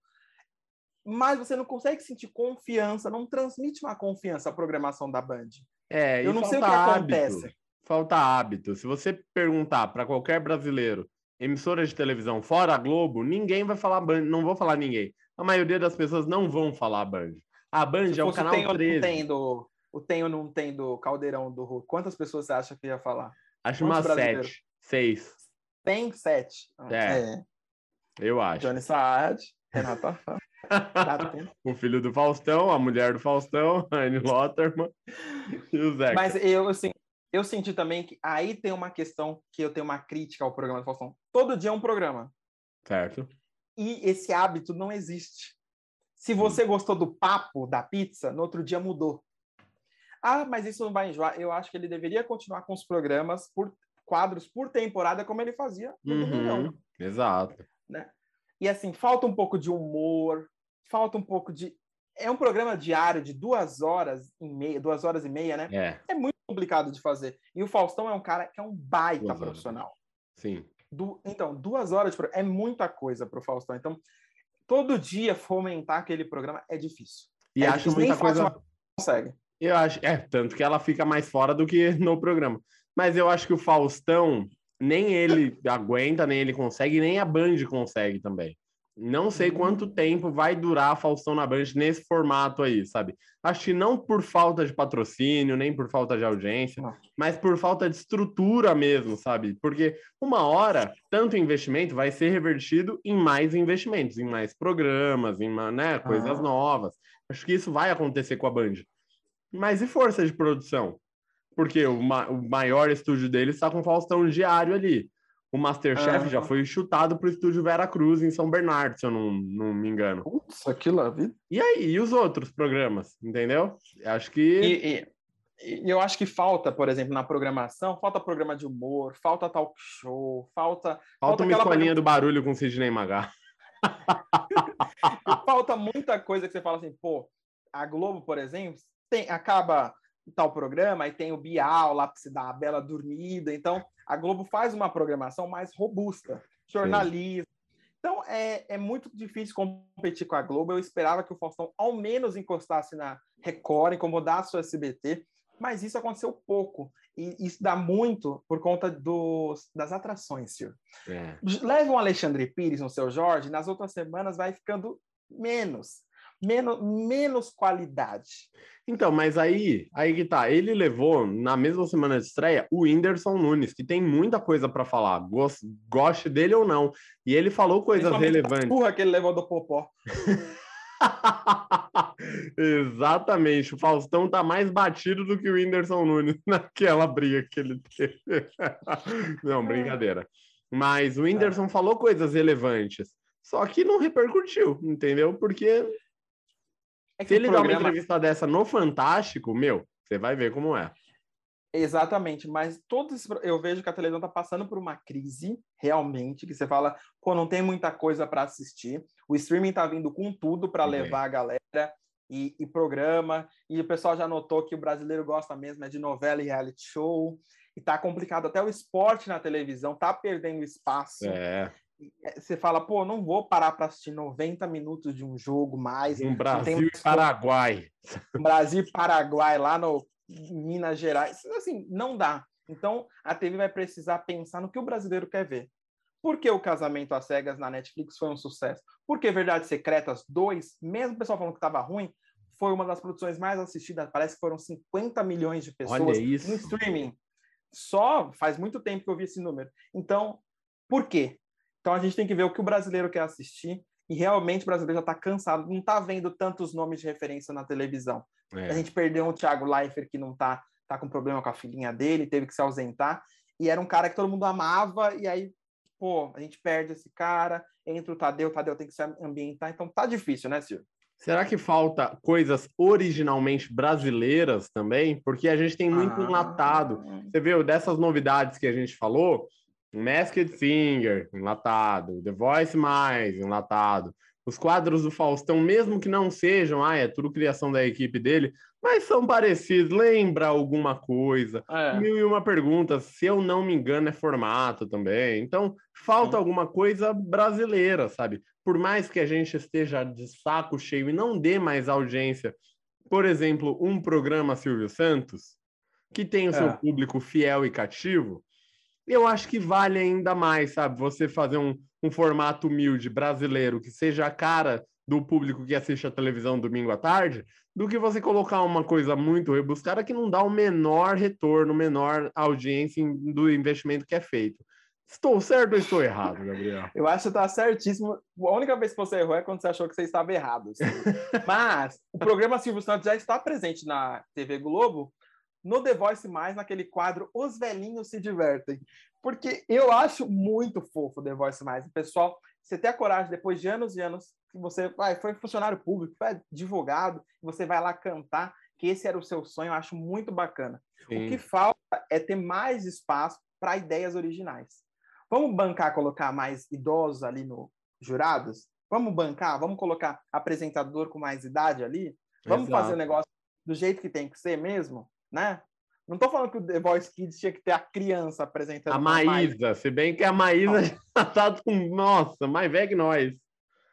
[SPEAKER 1] Mas você não consegue sentir confiança, não transmite uma confiança a programação da Band.
[SPEAKER 2] É,
[SPEAKER 1] Eu não sei o que
[SPEAKER 2] falta
[SPEAKER 1] acontece.
[SPEAKER 2] hábito. Falta hábito. Se você perguntar para qualquer brasileiro, emissora de televisão fora a Globo, ninguém vai falar Band, não vou falar ninguém. A maioria das pessoas não vão falar Band. A Band é o canal
[SPEAKER 1] tem ou não
[SPEAKER 2] 13.
[SPEAKER 1] tem do, o tem ou não tem do Caldeirão do Hulk, quantas pessoas você acha que ia falar?
[SPEAKER 2] Acho umas sete, seis,
[SPEAKER 1] Tem sete.
[SPEAKER 2] É. eu acho.
[SPEAKER 1] Johnny Saad, Renata Fã. Dá *laughs* tempo.
[SPEAKER 2] O filho do Faustão, a mulher do Faustão, *laughs* a Anne Lotterman e o Zeca.
[SPEAKER 1] Mas eu, assim, eu senti também que aí tem uma questão que eu tenho uma crítica ao programa do Faustão. Todo dia é um programa.
[SPEAKER 2] Certo.
[SPEAKER 1] E esse hábito não existe. Se você gostou do papo da pizza, no outro dia mudou. Ah, mas isso não vai enjoar. Eu acho que ele deveria continuar com os programas por quadros por temporada, como ele fazia no
[SPEAKER 2] Uhum,
[SPEAKER 1] Domingão,
[SPEAKER 2] Exato.
[SPEAKER 1] Né? E assim, falta um pouco de humor, falta um pouco de. É um programa diário de duas horas e meia, duas horas e meia, né?
[SPEAKER 2] É,
[SPEAKER 1] É muito complicado de fazer. E o Faustão é um cara que é um baita
[SPEAKER 2] Duas horas.
[SPEAKER 1] profissional.
[SPEAKER 2] sim.
[SPEAKER 1] Du- Então, duas horas de é muita coisa para o Faustão. Então, todo dia fomentar aquele programa é difícil.
[SPEAKER 2] E
[SPEAKER 1] É
[SPEAKER 2] acho
[SPEAKER 1] difícil,
[SPEAKER 2] muita coisa.
[SPEAKER 1] Fátima consegue.
[SPEAKER 2] Eu acho, é, tanto que ela fica mais fora do que *laughs* no programa. Mas eu acho que o Faustão, nem ele aguenta, nem ele consegue, nem a Band consegue também. Não sei
[SPEAKER 1] Hum.
[SPEAKER 2] quanto tempo vai durar a Faustão na Band nesse formato aí, sabe? Acho que não por falta de patrocínio, nem por falta de audiência, mas por falta de estrutura mesmo, sabe? Porque uma hora, tanto investimento vai ser revertido em mais investimentos, em mais programas, em né, coisas
[SPEAKER 1] Ah.
[SPEAKER 2] novas. Acho que isso vai acontecer com a Band. Mas e força de produção? Porque o, ma- o maior estúdio deles está com Faustão diário ali. O Masterchef
[SPEAKER 1] Ah.
[SPEAKER 2] já foi chutado para o estúdio Vera Cruz em São Bernardo, se eu não, não me engano.
[SPEAKER 1] Putz, aquilo é vida.
[SPEAKER 2] E aí, e os outros programas, entendeu? Acho que.
[SPEAKER 1] E, e- eu acho que falta, por exemplo, na programação, falta programa de humor, falta talk show, falta,
[SPEAKER 2] Falta uma
[SPEAKER 1] aquela
[SPEAKER 2] escolinha do barulho com Sidney Magal. *laughs*
[SPEAKER 1] falta muita coisa que você fala assim, pô, a Globo, por exemplo, tem, acaba tal programa, aí tem o Bial lá para se dar a bela dormida. Então, a Globo faz uma programação mais robusta, jornalismo. Então, é, é muito difícil competir com a Globo. Eu esperava que o Faustão ao menos encostasse na Record, incomodasse o SBT, mas isso aconteceu pouco. E isso dá muito por conta dos, das atrações.
[SPEAKER 2] É.
[SPEAKER 1] Leve um Alexandre Pires no seu Jorge, nas outras semanas vai ficando menos. Menos, menos qualidade.
[SPEAKER 2] Então, mas aí, aí que tá. Ele levou na mesma semana de estreia o Whindersson Nunes, que tem muita coisa para falar, gos- goste dele ou não. E ele falou coisas relevantes.
[SPEAKER 1] Porra que ele levou do Popó. *laughs*
[SPEAKER 2] Exatamente. O Faustão tá mais batido do que o Whindersson Nunes *laughs* naquela briga que ele teve. *laughs* Não, brincadeira. Mas o Whindersson falou coisas relevantes. Só que não repercutiu, entendeu? Porque
[SPEAKER 1] É
[SPEAKER 2] se ele dá uma
[SPEAKER 1] programa-
[SPEAKER 2] entrevista dessa no Fantástico, meu, você vai ver como é.
[SPEAKER 1] Exatamente, mas todos eu vejo que a televisão está passando por uma crise, realmente, que você fala, pô, não tem muita coisa para assistir. O streaming está vindo com tudo para levar a galera e, e programa, e o pessoal já notou que o brasileiro gosta mesmo é de novela e reality show, e tá complicado. Até o esporte na televisão tá perdendo espaço.
[SPEAKER 2] É.
[SPEAKER 1] Você fala, pô, não vou parar para assistir 90 minutos de um jogo mais.
[SPEAKER 2] Um Brasil e Paraguai. *laughs*
[SPEAKER 1] Brasil e Paraguai lá no Minas Gerais. Assim, não dá. Então, a TV vai precisar pensar no que o brasileiro quer ver. Por que o Casamento às Cegas na Netflix foi um sucesso? Porque Verdades Secretas 2, mesmo o pessoal falando que estava ruim, foi uma das produções mais assistidas. Parece que foram 50 milhões de pessoas no streaming. Só faz muito tempo que eu vi esse número. Então, por quê? Então a gente tem que ver o que o brasileiro quer assistir. E realmente o brasileiro já está cansado, não está vendo tantos nomes de referência na televisão.
[SPEAKER 2] É.
[SPEAKER 1] A gente perdeu o Thiago Leifert, que não tá, tá com problema com a filhinha dele, teve que se ausentar. E era um cara que todo mundo amava, e aí, pô, a gente perde esse cara, entra o Tadeu, o Tadeu tem que se ambientar. Então tá difícil, né, Silvio?
[SPEAKER 2] Será que falta coisas originalmente brasileiras também? Porque a gente tem muito
[SPEAKER 1] Ah.
[SPEAKER 2] enlatado. Você viu dessas novidades que a gente falou? Masked Singer, enlatado. The Voice Mais, enlatado. Os quadros do Faustão, mesmo que não sejam, ah, é tudo criação da equipe dele, mas são parecidos, lembra alguma coisa.
[SPEAKER 1] É.
[SPEAKER 2] Mil e uma perguntas, se eu não me engano, é formato também. Então, falta
[SPEAKER 1] Sim.
[SPEAKER 2] alguma coisa brasileira, sabe? Por mais que a gente esteja de saco cheio e não dê mais audiência, por exemplo, um programa Silvio Santos, que tem o seu
[SPEAKER 1] É.
[SPEAKER 2] público fiel e cativo, eu acho que vale ainda mais, sabe? Você fazer um, um formato humilde brasileiro que seja a cara do público que assiste a televisão domingo à tarde, do que você colocar uma coisa muito rebuscada que não dá o menor retorno, menor audiência do investimento que é feito. Estou certo ou estou errado, Gabriel?
[SPEAKER 1] Eu acho que tá certíssimo. A única vez que você errou é quando você achou que você estava errado. assim. *laughs* Mas o programa Silvio Santos já está presente na TV Globo, no The Voice Mais, naquele quadro Os Velhinhos Se Divertem. Porque eu acho muito fofo o The Voice Mais. Pessoal, você ter a coragem, depois de anos e anos, que você vai, foi funcionário público, foi advogado, você vai lá cantar, que esse era o seu sonho, eu acho muito bacana. O que falta é ter mais espaço para ideias originais. Vamos bancar, colocar mais idosos ali no jurados? Vamos bancar? Vamos colocar apresentador com mais idade ali? Vamos
[SPEAKER 2] Exato.
[SPEAKER 1] fazer o negócio do jeito que tem que ser mesmo, né? Não tô falando que o The Voice Kids tinha que ter a criança apresentando.
[SPEAKER 2] A Maísa, se bem que a Maísa *laughs* já tá com, nossa, mais velha que nós.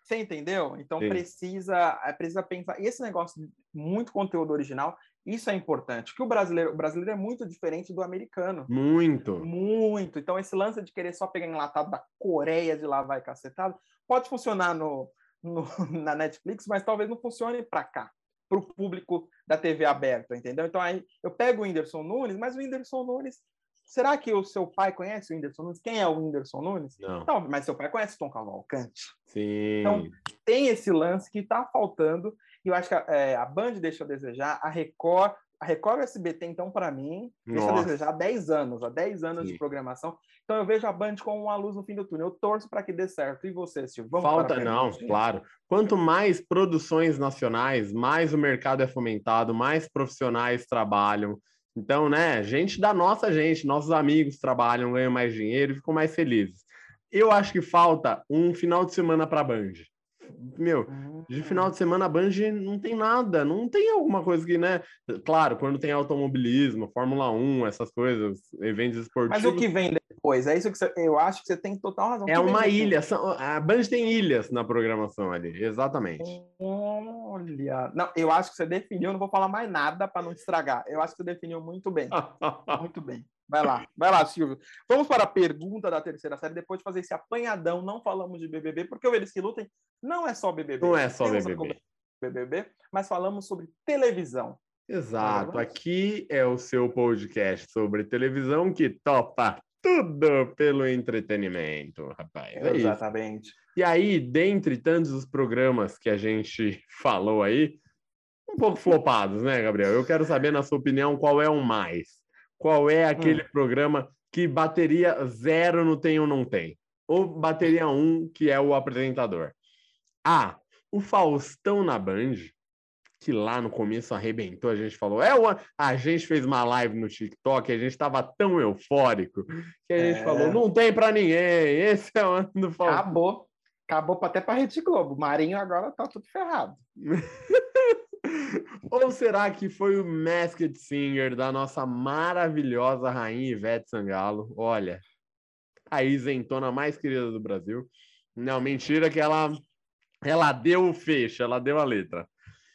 [SPEAKER 1] Você entendeu? Então
[SPEAKER 2] Sim.
[SPEAKER 1] precisa, é, precisa pensar. E esse negócio de muito conteúdo original, isso é importante. Que o brasileiro, o brasileiro é muito diferente do americano.
[SPEAKER 2] Muito.
[SPEAKER 1] Muito. Então, esse lance de querer só pegar enlatado da Coreia de lá vai cacetado, pode funcionar no, no- *laughs* na Netflix, mas talvez não funcione para cá, para o público da TV aberta, entendeu? Então, aí eu pego o Whindersson Nunes, mas o Whindersson Nunes. Será que o seu pai conhece o Whindersson Nunes? Quem é o Whindersson Nunes?
[SPEAKER 2] Não.
[SPEAKER 1] Não, mas seu pai conhece o Tom Cavalcante.
[SPEAKER 2] Sim.
[SPEAKER 1] Então, tem esse lance que está faltando, e eu acho que a, é, a Band deixa a desejar, a Record, a Record e o SBT, então, para mim, deixa a
[SPEAKER 2] Nossa.
[SPEAKER 1] desejar há 10 anos, há 10 anos
[SPEAKER 2] Sim.
[SPEAKER 1] de programação. Então, eu vejo a Band como uma luz no fim do túnel. Eu torço para que dê certo. E você, Silvio? Vamos
[SPEAKER 2] Falta, não, claro. Quanto mais produções nacionais, mais o mercado é fomentado, mais profissionais trabalham. Então, né, gente da nossa gente, nossos amigos trabalham, ganham mais dinheiro e ficam mais felizes. Eu acho que falta um final de semana para a Band. Meu, de final de semana a Band não tem nada, não tem alguma coisa que, né? Claro, quando tem automobilismo, Fórmula 1, essas coisas, eventos esportivos.
[SPEAKER 1] Mas o que vem depois? É isso que você, eu acho que você tem total razão.
[SPEAKER 2] É uma ilha. são- A Band tem ilhas na programação ali, exatamente.
[SPEAKER 1] Olha. Não, eu acho que você definiu, não vou falar mais nada para não estragar. Eu acho que você definiu muito bem. *laughs* Muito bem. Vai lá, vai lá, Silvio. Vamos para a pergunta da terceira série. Depois de fazer esse apanhadão, não falamos de BBB, porque o Eles que Lutem não é só BBB.
[SPEAKER 2] Não é só BBB.
[SPEAKER 1] BBB, mas falamos sobre televisão.
[SPEAKER 2] Exato. Aqui é o seu podcast sobre televisão que topa tudo pelo entretenimento, rapaz. É isso.
[SPEAKER 1] Exatamente.
[SPEAKER 2] E aí, dentre tantos os programas que a gente falou aí, um pouco flopados, né, Gabriel? Eu quero saber, na sua opinião, qual é o mais? Qual é aquele programa que bateria zero no tem ou não tem? Ou bateria um, que é o apresentador? A. O Faustão na Band, que lá no começo arrebentou, a gente falou, é o... a gente fez uma live no TikTok, a gente estava tão eufórico que a gente
[SPEAKER 1] É.
[SPEAKER 2] falou, não tem para ninguém, esse é o ano do Faustão.
[SPEAKER 1] Acabou. Acabou até para Rede Globo. Marinho agora tá tudo ferrado. *laughs* *laughs*
[SPEAKER 2] Ou será que foi o Masked Singer da nossa maravilhosa rainha Ivete Sangalo? Olha, a isentona mais querida do Brasil. Não, mentira que ela ela deu o fecho, ela deu a letra.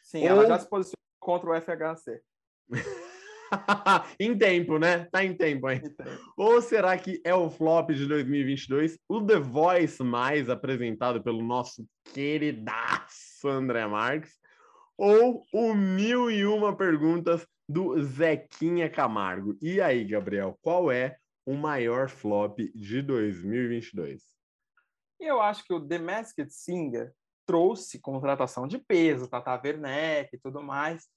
[SPEAKER 1] Sim,
[SPEAKER 2] Ou-
[SPEAKER 1] ela já se posicionou contra o FHC. *laughs*
[SPEAKER 2] em tempo, né? Tá em tempo, hein?
[SPEAKER 1] Então,
[SPEAKER 2] Ou será que é o flop de 2022, o The Voice mais apresentado pelo nosso queridaço André Marques, ou o Mil e Uma Perguntas do Zequinha Camargo? E aí, Gabriel, qual é o maior flop de 2022?
[SPEAKER 1] E eu acho que o The Masked Singer trouxe contratação de peso, Tata Werneck e tudo mais,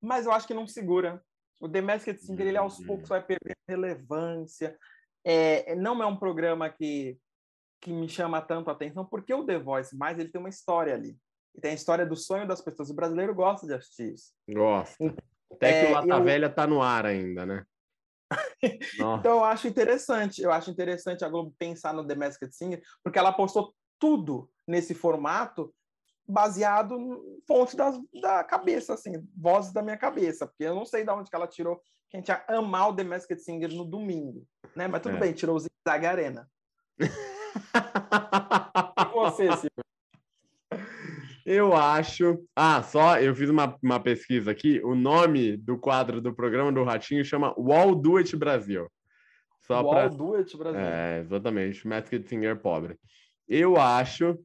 [SPEAKER 1] mas eu acho que não segura. O The Masked Singer, ele aos
[SPEAKER 2] Hum.
[SPEAKER 1] poucos vai perder relevância. É, não é um programa que, que me chama tanto a atenção, porque o The Voice mais ele tem uma história ali. E tem a história do sonho das pessoas. O brasileiro gosta de assistir isso.
[SPEAKER 2] Gosta. Até que
[SPEAKER 1] É,
[SPEAKER 2] o Lata
[SPEAKER 1] eu-
[SPEAKER 2] Velha tá no ar ainda, né? *laughs*
[SPEAKER 1] Então eu acho interessante, eu acho interessante a Globo pensar no The Masked Singer, porque ela apostou tudo nesse formato baseado em fontes da, da cabeça, assim, vozes da minha cabeça, porque eu não sei de onde que ela tirou que a gente ia amar o The Masked Singer no domingo, né? Mas tudo
[SPEAKER 2] É.
[SPEAKER 1] bem, tirou o Zig Arena. *laughs* E você, Silvio?
[SPEAKER 2] Eu acho. Ah, só eu fiz uma, uma pesquisa aqui. O nome do quadro do programa do Ratinho chama Wall Do It Brasil. Só
[SPEAKER 1] Wall
[SPEAKER 2] pra...
[SPEAKER 1] Do It Brasil.
[SPEAKER 2] É, exatamente. Masked Singer pobre. Eu acho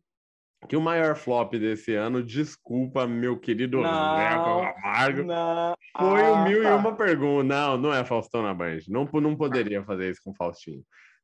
[SPEAKER 2] que o maior flop desse ano, desculpa, meu querido Camargo,
[SPEAKER 1] Não.
[SPEAKER 2] foi o
[SPEAKER 1] Ah,
[SPEAKER 2] mil e
[SPEAKER 1] tá.
[SPEAKER 2] uma pergunta. Não, não é Faustão na Band. Não, não poderia fazer isso com o Faustinho.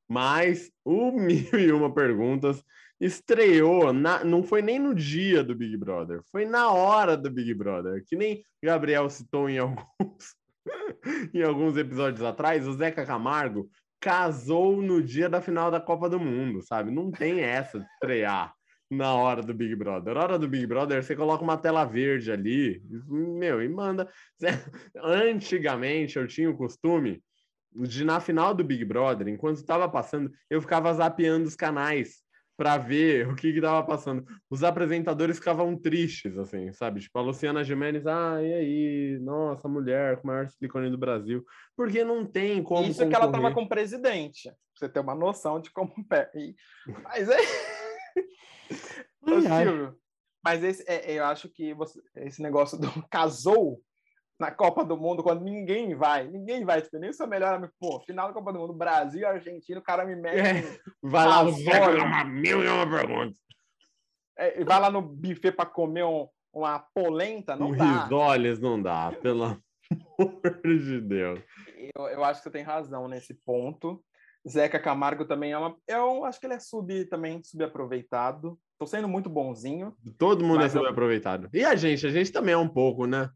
[SPEAKER 2] Mas o *laughs* mil e uma perguntas estreou, na- não foi nem no dia do Big Brother, foi na hora do Big Brother, que nem Gabriel citou em alguns, *laughs* em alguns episódios atrás, o Zeca Camargo casou no dia da final da Copa do Mundo, sabe? Não tem essa de estrear na hora do Big Brother. Na hora do Big Brother, você coloca uma tela verde ali, meu, e manda. *laughs* Antigamente eu tinha o costume de na final do Big Brother, enquanto estava passando, eu ficava zapeando os canais para ver o que estava passando. Os apresentadores ficavam tristes, assim, sabe? Tipo, a Luciana Gimenez, ah, e aí? Nossa, mulher com o maior silicone do Brasil. Porque não tem como.
[SPEAKER 1] Isso é que ela
[SPEAKER 2] concorrer.
[SPEAKER 1] estava com o presidente, pra você ter uma noção de como. pé- *laughs* e- Mas é. Ô. Silvio, *laughs* mas esse, é, eu acho que você- esse negócio do casou na Copa do Mundo, quando ninguém vai, ninguém vai, tipo, nem o seu melhor amigo, pô, final da Copa do Mundo, Brasil e Argentina, o cara me mete,
[SPEAKER 2] É. Vai lá,
[SPEAKER 1] né?
[SPEAKER 2] uma mil e uma perguntas.
[SPEAKER 1] é, vai lá no buffet para comer um- uma polenta, não
[SPEAKER 2] um
[SPEAKER 1] dá.
[SPEAKER 2] risoles não dá, pelo amor de Deus.
[SPEAKER 1] Eu, eu acho que você tem razão nesse ponto. Zeca Camargo também é uma. Eu acho que ele é sub também subaproveitado. Tô sendo muito bonzinho.
[SPEAKER 2] Todo mundo é
[SPEAKER 1] eu-
[SPEAKER 2] subaproveitado. E a gente? A gente também é um pouco, né?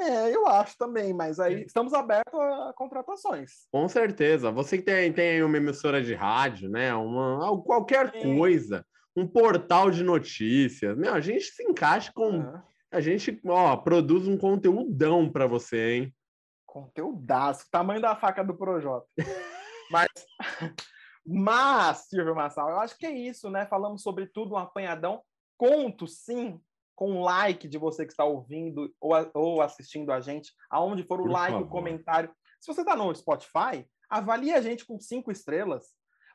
[SPEAKER 1] É, eu acho também, mas aí estamos abertos a contratações.
[SPEAKER 2] Com certeza. Você que tem, tem aí uma emissora de rádio, né? Uma, al- qualquer
[SPEAKER 1] Sim.
[SPEAKER 2] coisa, um portal de notícias. Meu, a gente se encaixa com.
[SPEAKER 1] Ah,
[SPEAKER 2] A gente, ó, produz um conteúdão para você, hein?
[SPEAKER 1] conteúdaço, tamanho da faca do Projota. *laughs* mas, mas, Silvio Massal, eu acho que é isso, né? Falamos sobre tudo, um apanhadão. Conto, sim, com um like de você que está ouvindo ou, a- ou assistindo a gente, aonde for o
[SPEAKER 2] Por
[SPEAKER 1] like, o
[SPEAKER 2] favor.
[SPEAKER 1] comentário. Se você está no Spotify, avalie a gente com cinco estrelas.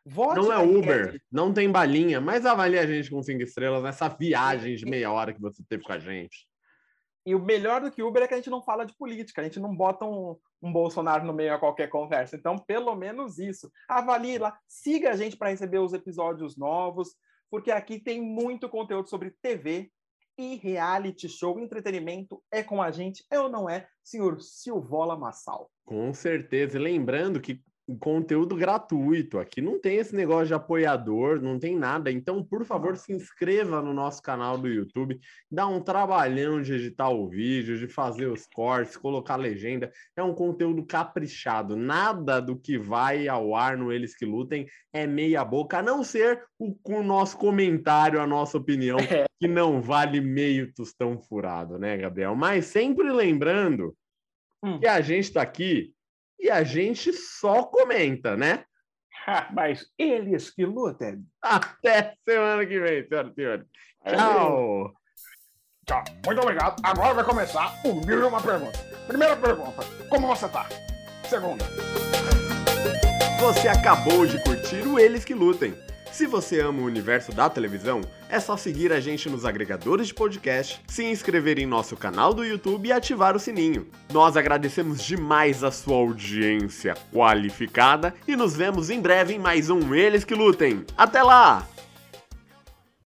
[SPEAKER 1] Vote
[SPEAKER 2] Não é Uber,
[SPEAKER 1] enquete.
[SPEAKER 2] não tem balinha, mas avalie a gente com cinco estrelas nessa viagem de meia hora que você teve com a gente.
[SPEAKER 1] E o melhor do que Uber é que a gente não fala de política, a gente não bota um, um Bolsonaro no meio a qualquer conversa. Então, pelo menos isso. Avalie lá, siga a gente para receber os episódios novos, porque aqui tem muito conteúdo sobre TV e reality show. Entretenimento é com a gente, é ou não é, senhor Silvola Massal?
[SPEAKER 2] Com certeza. Lembrando que conteúdo gratuito. Aqui não tem esse negócio de apoiador, não tem nada. Então, por favor, se inscreva no nosso canal do YouTube. Dá um trabalhão de editar o vídeo, de fazer os cortes, colocar legenda. É um conteúdo caprichado. Nada do que vai ao ar no Eles que Lutem é meia boca, a não ser o, o nosso comentário, a nossa opinião,
[SPEAKER 1] É.
[SPEAKER 2] que não vale meio tostão furado, né, Gabriel? Mas sempre lembrando
[SPEAKER 1] Hum.
[SPEAKER 2] que a gente está aqui e a gente só comenta, né? *laughs*
[SPEAKER 1] Mas eles que lutem.
[SPEAKER 2] Até semana que vem, senhoras e senhores. Tchau!
[SPEAKER 3] Tchau. Muito obrigado. Agora vai começar o mil e uma pergunta. Primeira pergunta: Como você tá? Segunda.
[SPEAKER 2] Você acabou de curtir o Eles que Lutem. Se você ama o universo da televisão, é só seguir a gente nos agregadores de podcast, se inscrever em nosso canal do YouTube e ativar o sininho. Nós agradecemos demais a sua audiência qualificada e nos vemos em breve em mais um Eles que Lutem. Até lá!